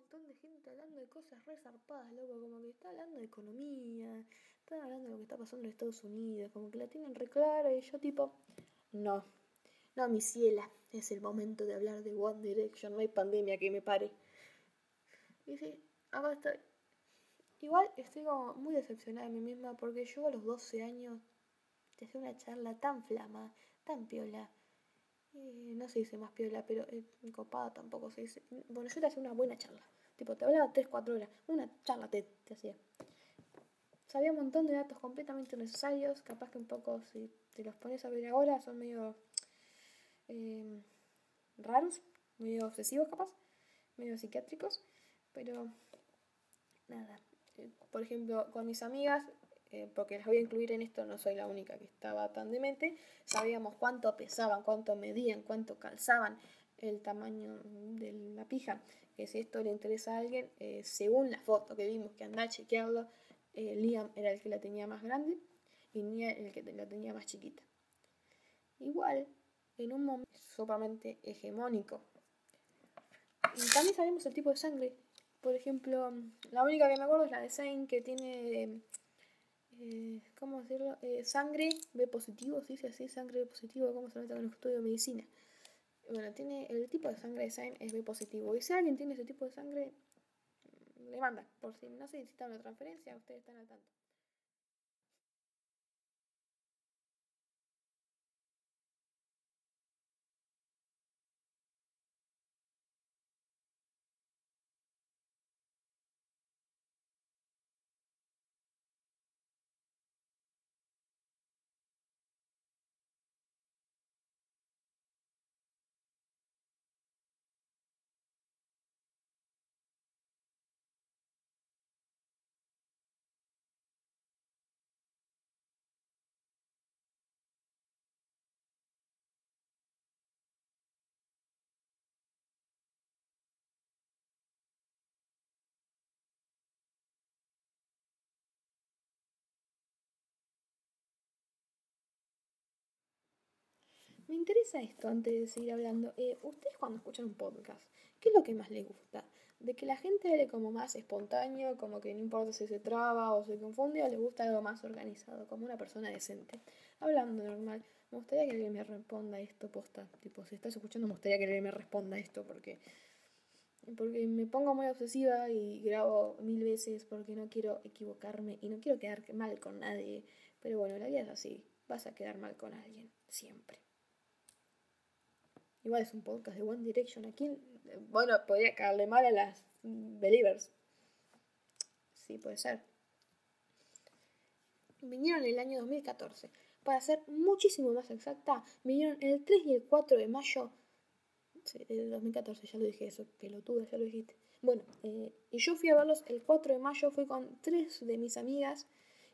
montón de gente hablando de cosas re zarpadas, loco, como que está hablando de economía, está hablando de lo que está pasando en Estados Unidos, como que la tienen re clara y yo tipo, no, no, mi ciela, es el momento de hablar de One Direction, no hay pandemia que me pare. Y sí, acá estoy. Igual estoy como muy decepcionada de mí misma porque yo a los 12 años dejé una charla tan flama, tan piola. Eh, no se dice más piola, pero eh, copada tampoco se dice. Bueno, yo te hacía una buena charla. Tipo, te hablaba 3, 4 horas. Una charla te, te hacía. Sabía un montón de datos completamente necesarios. Capaz que un poco, si te los pones a ver ahora, son medio eh, raros, medio obsesivos capaz, medio psiquiátricos. Pero, nada, por ejemplo, con mis amigas, eh, porque las voy a incluir en esto, no soy la única que estaba tan demente, sabíamos cuánto pesaban, cuánto medían, cuánto calzaban el tamaño de la pija, que si esto le interesa a alguien, eh, según la foto que vimos, que anda a chequearlo, eh, Liam era el que la tenía más grande y Nia el que la tenía más chiquita. Igual, en un momento sumamente hegemónico. También sabemos el tipo de sangre por ejemplo, la única que me acuerdo es la de Zayn que tiene, eh, ¿cómo decirlo? Eh, sangre B positivo, ¿sí? así, sangre B positivo, ¿cómo se nota en el estudio de medicina? Bueno, tiene el tipo de sangre de Zayn es B positivo. Y si alguien tiene ese tipo de sangre, le manda, por si no se necesita una transferencia, ustedes están al tanto. Me interesa esto antes de seguir hablando. Eh, Ustedes cuando escuchan un podcast, ¿qué es lo que más les gusta? ¿De que la gente hable como más espontáneo, como que no importa si se traba o se confunde, o les gusta algo más organizado, como una persona decente? Hablando normal, me gustaría que alguien me responda esto, posta. Tipo, si estás escuchando, me gustaría que alguien me responda esto, porque, porque me pongo muy obsesiva y grabo mil veces porque no quiero equivocarme y no quiero quedar mal con nadie. Pero bueno, la vida es así, vas a quedar mal con alguien, siempre. Igual es un podcast de One Direction. Aquí, bueno, podría caerle mal a las Believers. Sí, puede ser. Vinieron en el año 2014. Para ser muchísimo más exacta, vinieron el 3 y el 4 de mayo. Del 2014, ya lo dije eso, pelotuda, ya lo dijiste. Bueno, eh, y yo fui a verlos el 4 de mayo, fui con tres de mis amigas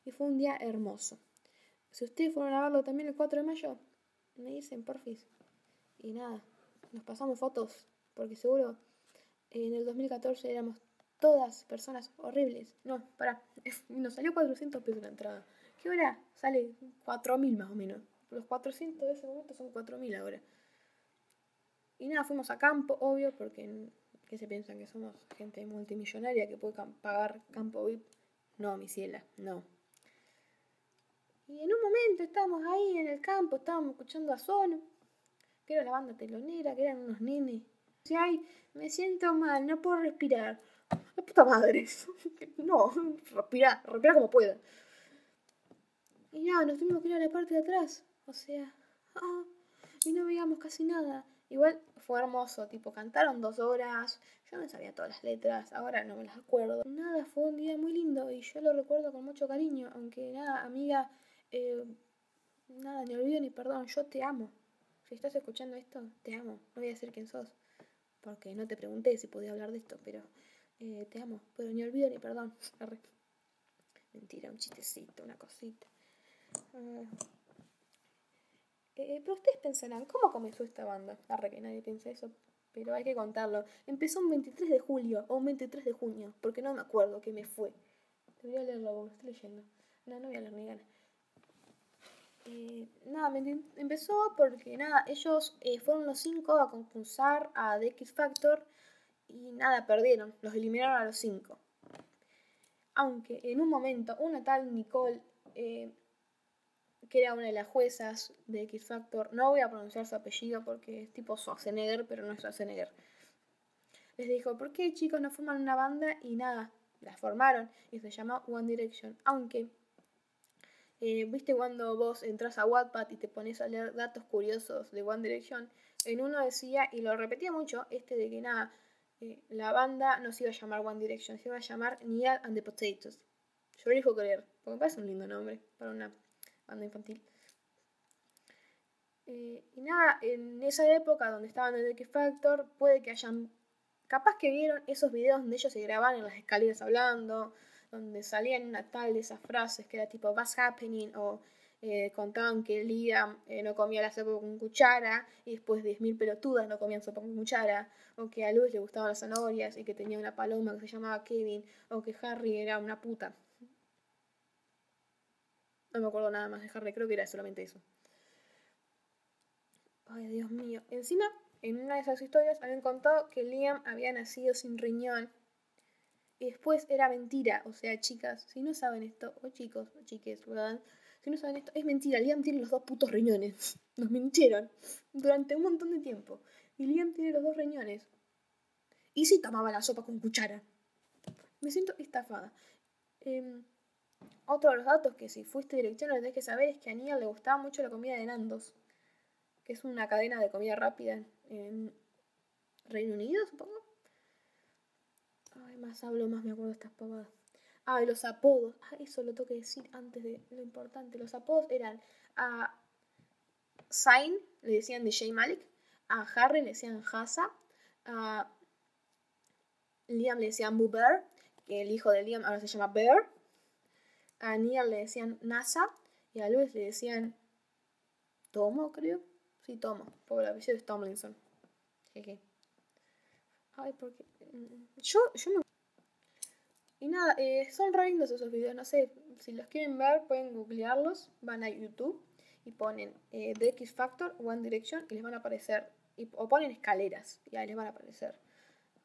y fue un día hermoso. Si ustedes fueron a verlo también el 4 de mayo, me dicen, porfis. Y nada, nos pasamos fotos, porque seguro en el 2014 éramos todas personas horribles. No, para, nos salió 400 pesos la entrada. ¿Qué hora? Sale 4.000 más o menos. Los 400 de ese momento son 4.000 ahora. Y nada, fuimos a campo, obvio, porque ¿qué se piensan? Que somos gente multimillonaria que puede pagar campo VIP. No, mi ciela, no. Y en un momento estábamos ahí en el campo, estábamos escuchando a Sono que era la banda telonera, que eran unos nenes. Si ay, me siento mal, no puedo respirar. La puta madre. no, respira, respira como pueda. Y nada, nos tuvimos que ir a la parte de atrás. O sea, ah, y no veíamos casi nada. Igual fue hermoso, tipo, cantaron dos horas. Yo no sabía todas las letras, ahora no me las acuerdo. Nada, fue un día muy lindo y yo lo recuerdo con mucho cariño. Aunque nada, amiga, eh, nada, ni olvido ni perdón, yo te amo. Si estás escuchando esto, te amo. No voy a decir quién sos, porque no te pregunté si podía hablar de esto, pero eh, te amo. Pero ni olvido ni perdón. Mentira, un chistecito, una cosita. Ah. Eh, pero ustedes pensarán, ¿cómo comenzó esta banda? Arre que nadie piensa eso, pero hay que contarlo. Empezó un 23 de julio o un 23 de junio, porque no me acuerdo que me fue. Debería leerlo, lo estoy leyendo. No, no voy a leer ni ganas. Eh, nada, empezó porque nada, ellos eh, fueron los cinco a concursar a The X Factor y nada, perdieron, los eliminaron a los cinco. Aunque en un momento una tal Nicole, eh, que era una de las juezas de X Factor, no voy a pronunciar su apellido porque es tipo Schwarzenegger, pero no es Schwarzenegger, les dijo, ¿por qué chicos no forman una banda? Y nada, la formaron y se llama One Direction. Aunque, eh, viste cuando vos entras a Wattpad y te pones a leer datos curiosos de One Direction, en uno decía, y lo repetía mucho, este de que nada, eh, la banda no se iba a llamar One Direction, se iba a llamar Neal and the Potatoes. Yo lo dijo creer, porque me parece un lindo nombre para una banda infantil. Eh, y nada, en esa época donde estaban en X Factor, puede que hayan. Capaz que vieron esos videos donde ellos se grababan en las escaleras hablando, donde salían una tal de esas frases que era tipo What's happening o eh, contaban que Liam eh, no comía la sopa con cuchara y después 10.000 pelotudas no comían sopa con cuchara, o que a Luz le gustaban las zanahorias y que tenía una paloma que se llamaba Kevin, o que Harry era una puta. No me acuerdo nada más de Harry, creo que era solamente eso. Ay, Dios mío. Encima, en una de esas historias habían contado que Liam había nacido sin riñón. Y después era mentira. O sea, chicas, si no saben esto, o chicos, o chiques, ¿verdad? Si no saben esto, es mentira. Liam tiene los dos putos riñones. Nos mintieron durante un montón de tiempo. Y Liam tiene los dos riñones. Y sí tomaba la sopa con cuchara. Me siento estafada. Em, otro de los datos que si fuiste director lo tenés que saber es que a Nia le gustaba mucho la comida de Nandos, que es una cadena de comida rápida en Reino Unido, supongo. Ay, más hablo, más me acuerdo de estas pavadas. Ah, y los apodos. Ah, eso lo tengo que decir antes de lo importante. Los apodos eran a Zayn le decían de Jay Malik, a Harry le decían Hasa, a Liam le decían Boo Bear, que el hijo de Liam ahora se llama Bear, a Neil le decían NASA y a Luis le decían Tomo, creo. Sí, Tomo, porque el apellido es Tomlinson. Jeje. Ay, porque. mm, Yo, yo me y nada, eh, son re lindos esos videos, no sé, si los quieren ver pueden googlearlos, van a YouTube y ponen eh, The X Factor, One Direction y les van a aparecer, o ponen escaleras y ahí les van a aparecer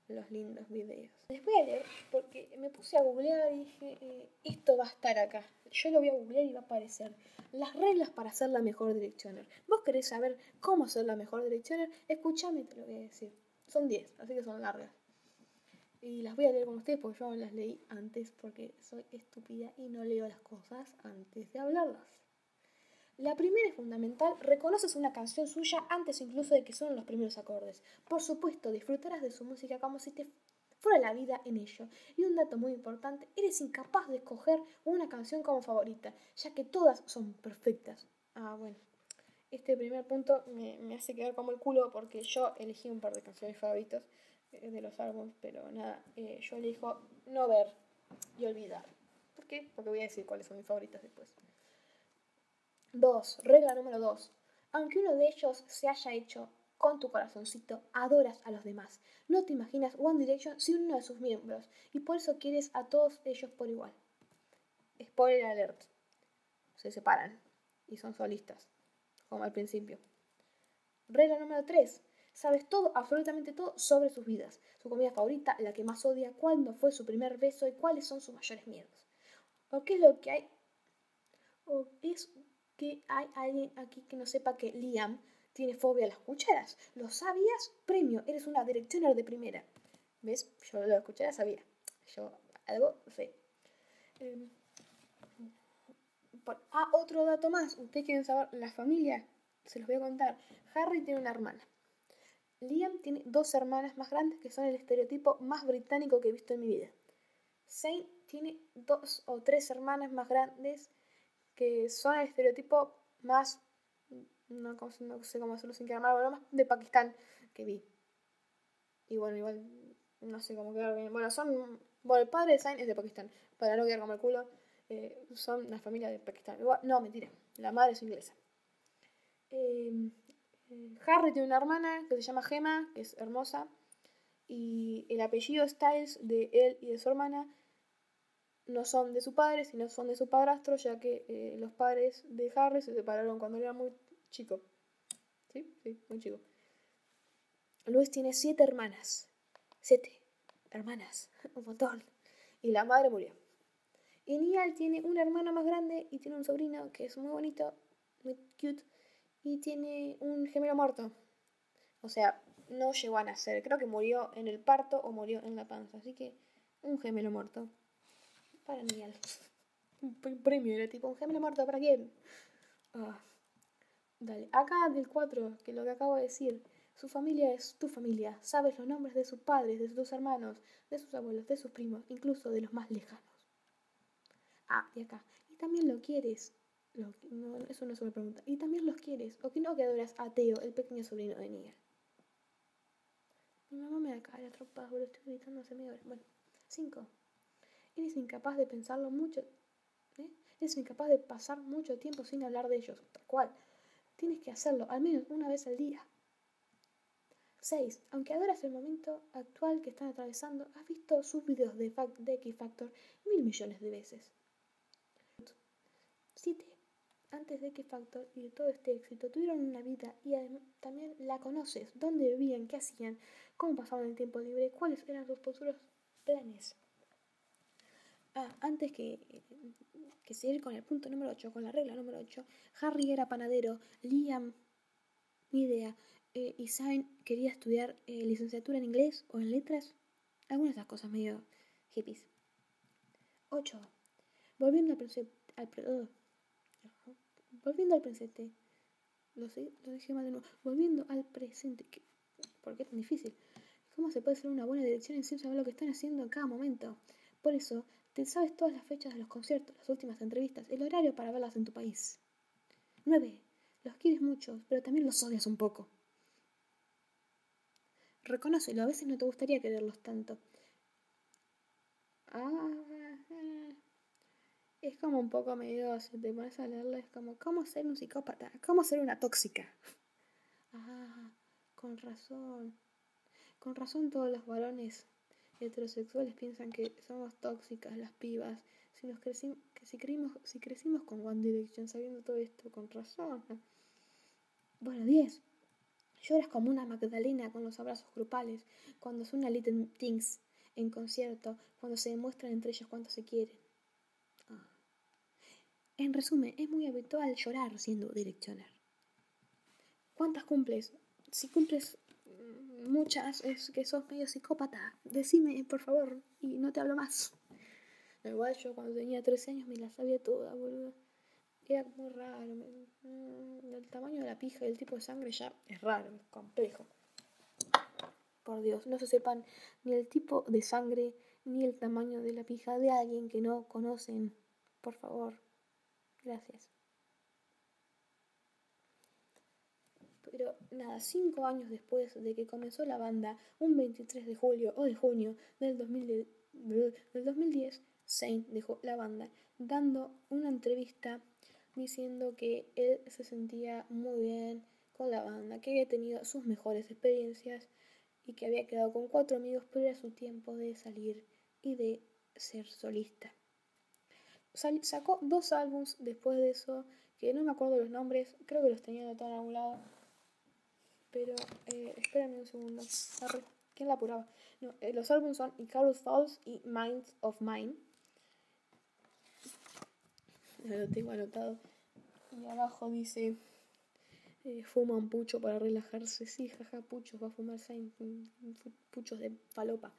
los lindos videos. Les voy a leer porque me puse a googlear y dije, eh, esto va a estar acá, yo lo voy a googlear y va a aparecer. Las reglas para ser la mejor directioner. ¿Vos querés saber cómo ser la mejor directioner? Escúchame, te lo voy a decir. Son 10, así que son largas. Y las voy a leer con ustedes porque yo las leí antes porque soy estúpida y no leo las cosas antes de hablarlas. La primera es fundamental, reconoces una canción suya antes incluso de que suenen los primeros acordes. Por supuesto, disfrutarás de su música como si te fuera la vida en ello. Y un dato muy importante, eres incapaz de escoger una canción como favorita, ya que todas son perfectas. Ah, bueno. Este primer punto me, me hace quedar como el culo porque yo elegí un par de canciones favoritas eh, de los álbumes, pero nada, eh, yo elijo no ver y olvidar. ¿Por qué? Porque voy a decir cuáles son mis favoritas después. 2. Regla número 2. Aunque uno de ellos se haya hecho con tu corazoncito, adoras a los demás. No te imaginas One Direction sin uno de sus miembros y por eso quieres a todos ellos por igual. Spoiler alert. Se separan y son solistas, como al principio. Regla número 3. Sabes todo, absolutamente todo sobre sus vidas. Su comida favorita, la que más odia, cuándo fue su primer beso y cuáles son sus mayores miedos. ¿O qué es lo que hay? ¿O es que hay alguien aquí que no sepa que Liam tiene fobia a las cucharas? ¿Lo sabías? Premio, eres una directioner de primera. ¿Ves? Yo lo de las cucharas sabía. Yo algo sé. Eh, por- ah, otro dato más. Ustedes quieren saber la familia. Se los voy a contar. Harry tiene una hermana. Liam tiene dos hermanas más grandes que son el estereotipo más británico que he visto en mi vida. Zayn tiene dos o tres hermanas más grandes que son el estereotipo más, no, no sé cómo hacerlo sin pero más de Pakistán que vi. Y bueno, igual, no sé cómo quedar bien. Bueno, son, bueno, el padre de Zayn es de Pakistán, para no quedar como el culo, eh, son una familia de Pakistán. No, mentira, la madre es inglesa. Eh, eh, Harry tiene una hermana que se llama Gemma, que es hermosa, y el apellido Styles de él y de su hermana no son de su padre, sino son de su padrastro, ya que eh, los padres de Harry se separaron cuando él era muy chico. ¿Sí? Sí, muy chico. Luis tiene siete hermanas. Siete. hermanas, un montón. Y la madre murió. Y Niall tiene una hermana más grande y tiene un sobrino que es muy bonito, muy cute, y tiene un gemelo muerto. O sea, no llegó a nacer. Creo que murió en el parto o murió en la panza. Así que un gemelo muerto. Para Niall. Un premio era tipo un gemelo muerto para quién. Ah. Dale. Acá del 4, que lo que acabo de decir. Su familia es tu familia. Sabes los nombres de sus padres, de sus hermanos, de sus abuelos, de sus primos, incluso de los más lejanos. Ah, y acá. Y también lo quieres. no, eso no es una pregunta. Y también los quieres. O que no que adoras a Teo, el pequeño sobrino de Niall. Mi mamá me da cara tropas, boludo. Estoy gritando hace media hora. Bueno, 5. Eres incapaz de pensarlo mucho. ¿eh? Eres incapaz de pasar mucho tiempo sin hablar de ellos. Tal cual. Tienes que hacerlo al menos una vez al día. 6. Aunque adoras el momento actual que están atravesando, has visto sus videos de, de X Factor mil millones de veces. 7. Antes de X Factor y de todo este éxito, tuvieron una vida y también la conoces. ¿Dónde vivían? ¿Qué hacían? ¿Cómo pasaban el tiempo libre? ¿Cuáles eran sus futuros planes? Ah, antes que, que seguir con el punto número 8, con la regla número 8, Harry era panadero, Liam, ni idea, eh, y Zayn quería estudiar eh, licenciatura en inglés o en letras. Algunas de esas cosas medio hippies. 8. Volviendo al, al, volviendo al presente. Lo, sé, lo dije mal de nuevo. Volviendo al presente. ¿Por qué es tan difícil? ¿Cómo se puede hacer una buena dirección sin saber lo que están haciendo en cada momento? Por eso, te sabes todas las fechas de los conciertos, las últimas entrevistas, el horario para verlas en tu país. 9. Los quieres mucho, pero también los odias un poco. Reconócelo, a veces no te gustaría quererlos tanto. Ah, es como un poco medio, si te pones a leerlo, es como, ¿cómo ser un psicópata? ¿Cómo ser una tóxica? Ah, con razón. Con razón todos los varones heterosexuales piensan que somos tóxicas las pibas. Si, nos crecimos, que si, crecimos, si crecimos con One Direction sabiendo todo esto, con razón. Bueno, 10. Lloras como una Magdalena con los abrazos grupales, cuando suena Little Things en concierto, cuando se demuestran entre ellos cuánto se quieren. En resumen, es muy habitual llorar siendo directioner. ¿Cuántas cumples? Si cumples muchas, es que sos medio psicópata. Decime, por favor, y no te hablo más. Igual yo cuando tenía 13 años me la sabía toda, boludo. Era muy raro. Mm, el tamaño de la pija y el tipo de sangre ya es raro, es complejo. Por Dios, no se sepan ni el tipo de sangre ni el tamaño de la pija de alguien que no conocen. Por favor. Gracias. Pero nada, cinco años después de que comenzó la banda, un 23 de julio o de junio del, 2010, del 2010, Saint dejó la banda, dando una entrevista diciendo que él se sentía muy bien con la banda, que había tenido sus mejores experiencias y que había quedado con cuatro amigos, pero era su tiempo de salir y de ser solista. Sacó dos álbums después de eso, que no me acuerdo los nombres, creo que los tenía anotados en algún lado. Pero, eh, espérenme un segundo. ¿Quién la apuraba? No, eh, los álbumes son Icarus Falls y Minds of Mine lo tengo anotado. Y abajo dice, eh, fuma un pucho para relajarse. Sí, jaja, puchos, va a fumar puchos de falopa.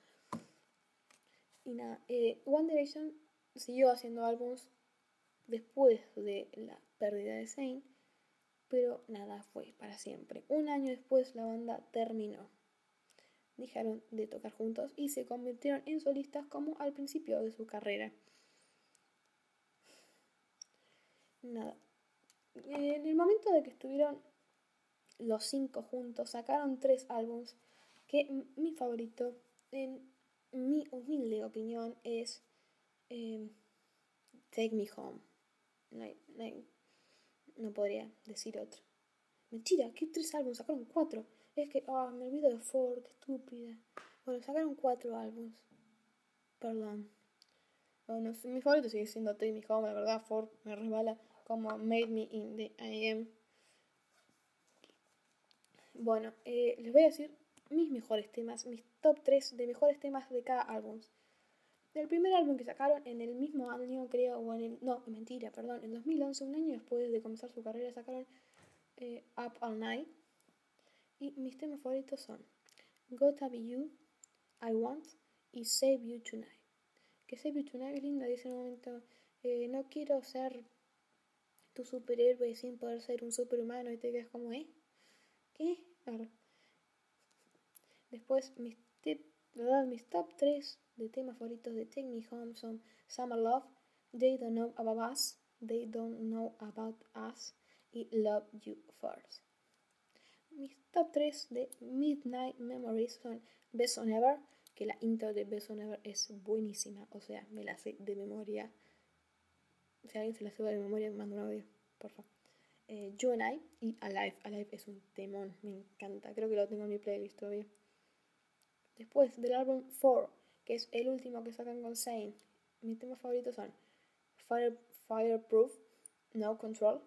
Y nada, eh, One Direction siguió haciendo álbumes después de la pérdida de Zayn, pero nada fue para siempre. Un año después la banda terminó. Dejaron de tocar juntos y se convirtieron en solistas como al principio de su carrera. nada. En el momento de que estuvieron los cinco juntos, sacaron tres álbums que mi favorito, en mi humilde opinión, es em, Take Me Home. No, podría decir otro. Mentira, ¿qué tres álbumes? Sacaron cuatro. Es que, ah, me olvido de Ford, estúpida. Bueno, sacaron cuatro álbumes. Perdón. Bueno, mi favorito sigue siendo Take Me Home, la verdad, Ford me resbala como Made Me in the I Am. Bueno, eh, les voy a decir mis mejores temas, mis top 3 de mejores temas de cada álbum. Del primer álbum que sacaron en el mismo año, creo, o en el. No, mentira, perdón. En 2011, un año después de comenzar su carrera, sacaron eh, Up All Night. Y mis temas favoritos son Gotta Be You, I Want y Save You Tonight. Que Save You Tonight es linda, dice en un momento. Eh, no quiero ser tu superhéroe sin poder ser un superhumano y te quedas como, ¿eh? ¿Qué? Después, mis, mis top 3 de temas favoritos de Take Me Home son Summer Love, They Don't Know About Us, They Don't Know About Us y Love You First. Mis top 3 de Midnight Memories son Best On Ever, que la intro de Best On Ever es buenísima, o sea, me la sé de memoria si alguien se la sabe de memoria, me manda un audio, por favor. Eh, you and I y Alive. Alive es un temón, me encanta. Creo que lo tengo en mi playlist todavía. Después del álbum 4, que es el último que sacan con Zane, mis temas favoritos son Fire, Fireproof, No Control,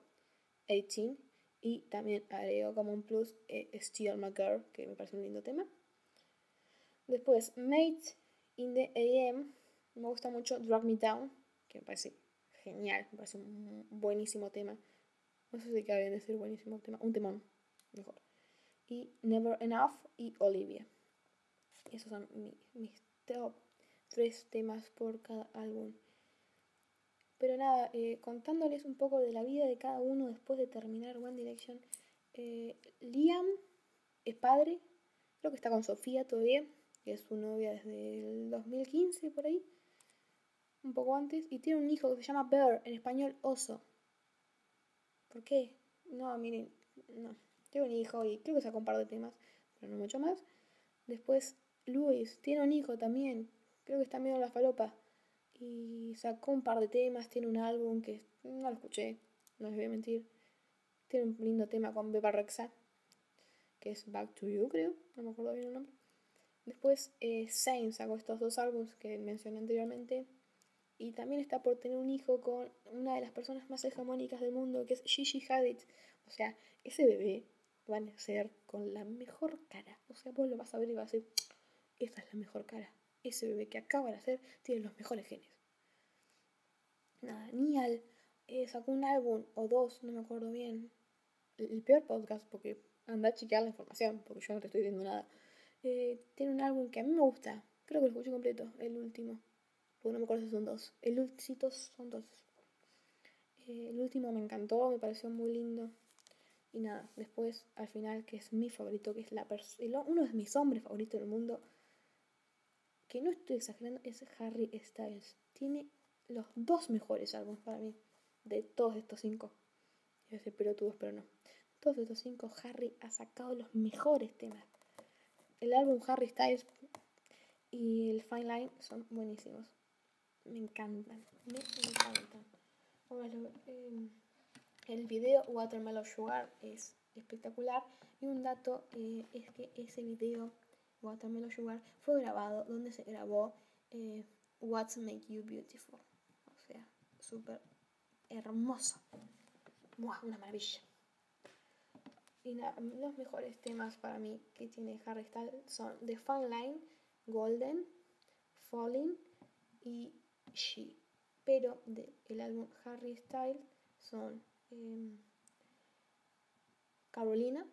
18 y también agrego como plus eh, Steal My Girl, que me parece un lindo tema. Después, Mate in the AM, me gusta mucho Drag Me Down, que me parece genial, me parece un buenísimo tema. No sé si queda decir buenísimo tema, un temón, mejor. Y Never Enough y Olivia. Esos son mis top tres temas por cada álbum. Pero nada, eh, contándoles un poco de la vida de cada uno después de terminar One Direction. Eh, Liam es padre, creo que está con Sofía todavía, que es su novia desde el 2015 por ahí un poco antes, y tiene un hijo que se llama Bear, en español oso. ¿Por qué? No, miren, no. Tiene un hijo y creo que sacó un par de temas, pero no mucho más. Después, Luis tiene un hijo también, creo que está medio en la falopa. Y sacó un par de temas, tiene un álbum que no lo escuché, no les voy a mentir. Tiene un lindo tema con Beba Rexa, que es Back to You, creo, no me acuerdo bien el nombre. Después, eh, sacó estos dos álbumes que mencioné anteriormente, y también está por tener un hijo con una de las personas más hegemónicas del mundo, que es Gigi Hadid. O sea, ese bebé va a nacer con la mejor cara. O sea, vos lo vas a ver y vas a decir, esta es la mejor cara. Ese bebé que acaba de nacer tiene los mejores genes. Nada, Nial eh, sacó un álbum o dos, no me acuerdo bien. El, peor podcast, porque anda a chequear la información, porque yo no te estoy diciendo nada. Eh, tiene un álbum que a mí me gusta. Creo que lo escuché completo, el último no me acuerdo si son dos. El último son dos. Eh, el último me encantó, me pareció muy lindo. Y nada, después al final, que es mi favorito, que es la uno de mis hombres favoritos del mundo, que no estoy exagerando, es Harry Styles. Tiene los dos mejores álbumes para mí, de todos estos cinco. Yo sé, pero todos, pero no. Todos estos cinco, Harry ha sacado los mejores temas. El álbum Harry Styles y el Fine Line son buenísimos me encantan, me encantan. Eh, el video Watermelon Sugar es espectacular y un dato eh, es que ese video Watermelon Sugar fue grabado donde se grabó eh, What's Make You Beautiful. O sea, súper hermoso. una maravilla. Y los mejores temas para mí que tiene Harry Styles son The Fun Line, Golden, Falling y She. Pero del álbum Harry Style son em, Carolina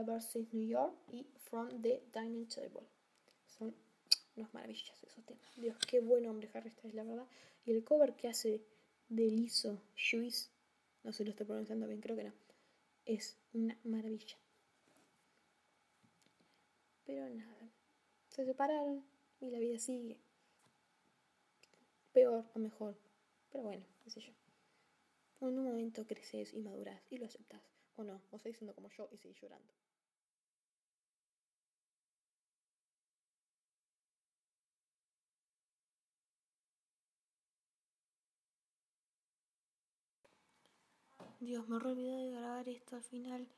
versus New York y From the Dining Table. Son unos maravillas esos temas. Dios, qué buen hombre Harry Styles, la verdad. Y el cover que hace de Liso Juice, no sé lo estoy pronunciando bien, creo que no, es una maravilla. Pero nada, se separaron y la vida sigue peor o mejor. Pero bueno, qué sé yo. En un momento creces y maduras y lo aceptas. O no, o seguís siendo como yo y seguís llorando. Dios, me olvidé de grabar esto al final.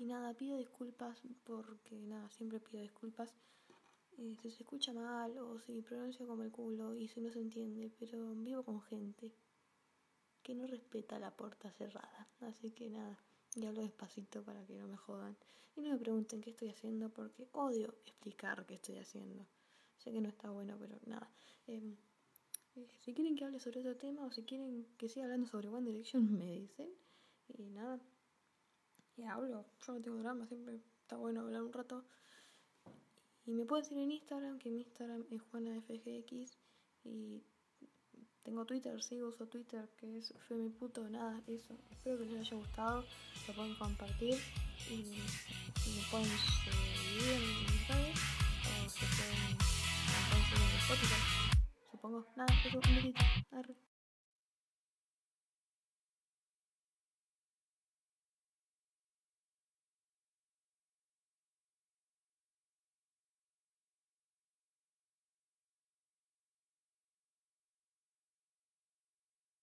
Y nada, pido disculpas porque nada, siempre pido disculpas eh, si se escucha mal o si pronuncia como el culo y si no se entiende, pero vivo con gente que no respeta la puerta cerrada. Así que nada, Y hablo despacito para que no me jodan. Y no me pregunten qué estoy haciendo porque odio explicar qué estoy haciendo. Sé que no está bueno, pero nada. Em, eh, si quieren que hable sobre otro tema o si quieren que siga hablando sobre One Direction, me dicen. Y nada. Y hablo. Yo no tengo drama, siempre está bueno hablar un rato. Y me pueden seguir en Instagram, que mi Instagram es JuanaFGX. Y tengo Twitter, sí, uso Twitter, que es Femiputo, nada, eso. Espero que les haya gustado, lo pueden compartir y, me pueden seguir en mis o se pueden, en Spotify, supongo. Nada, eso, un besito.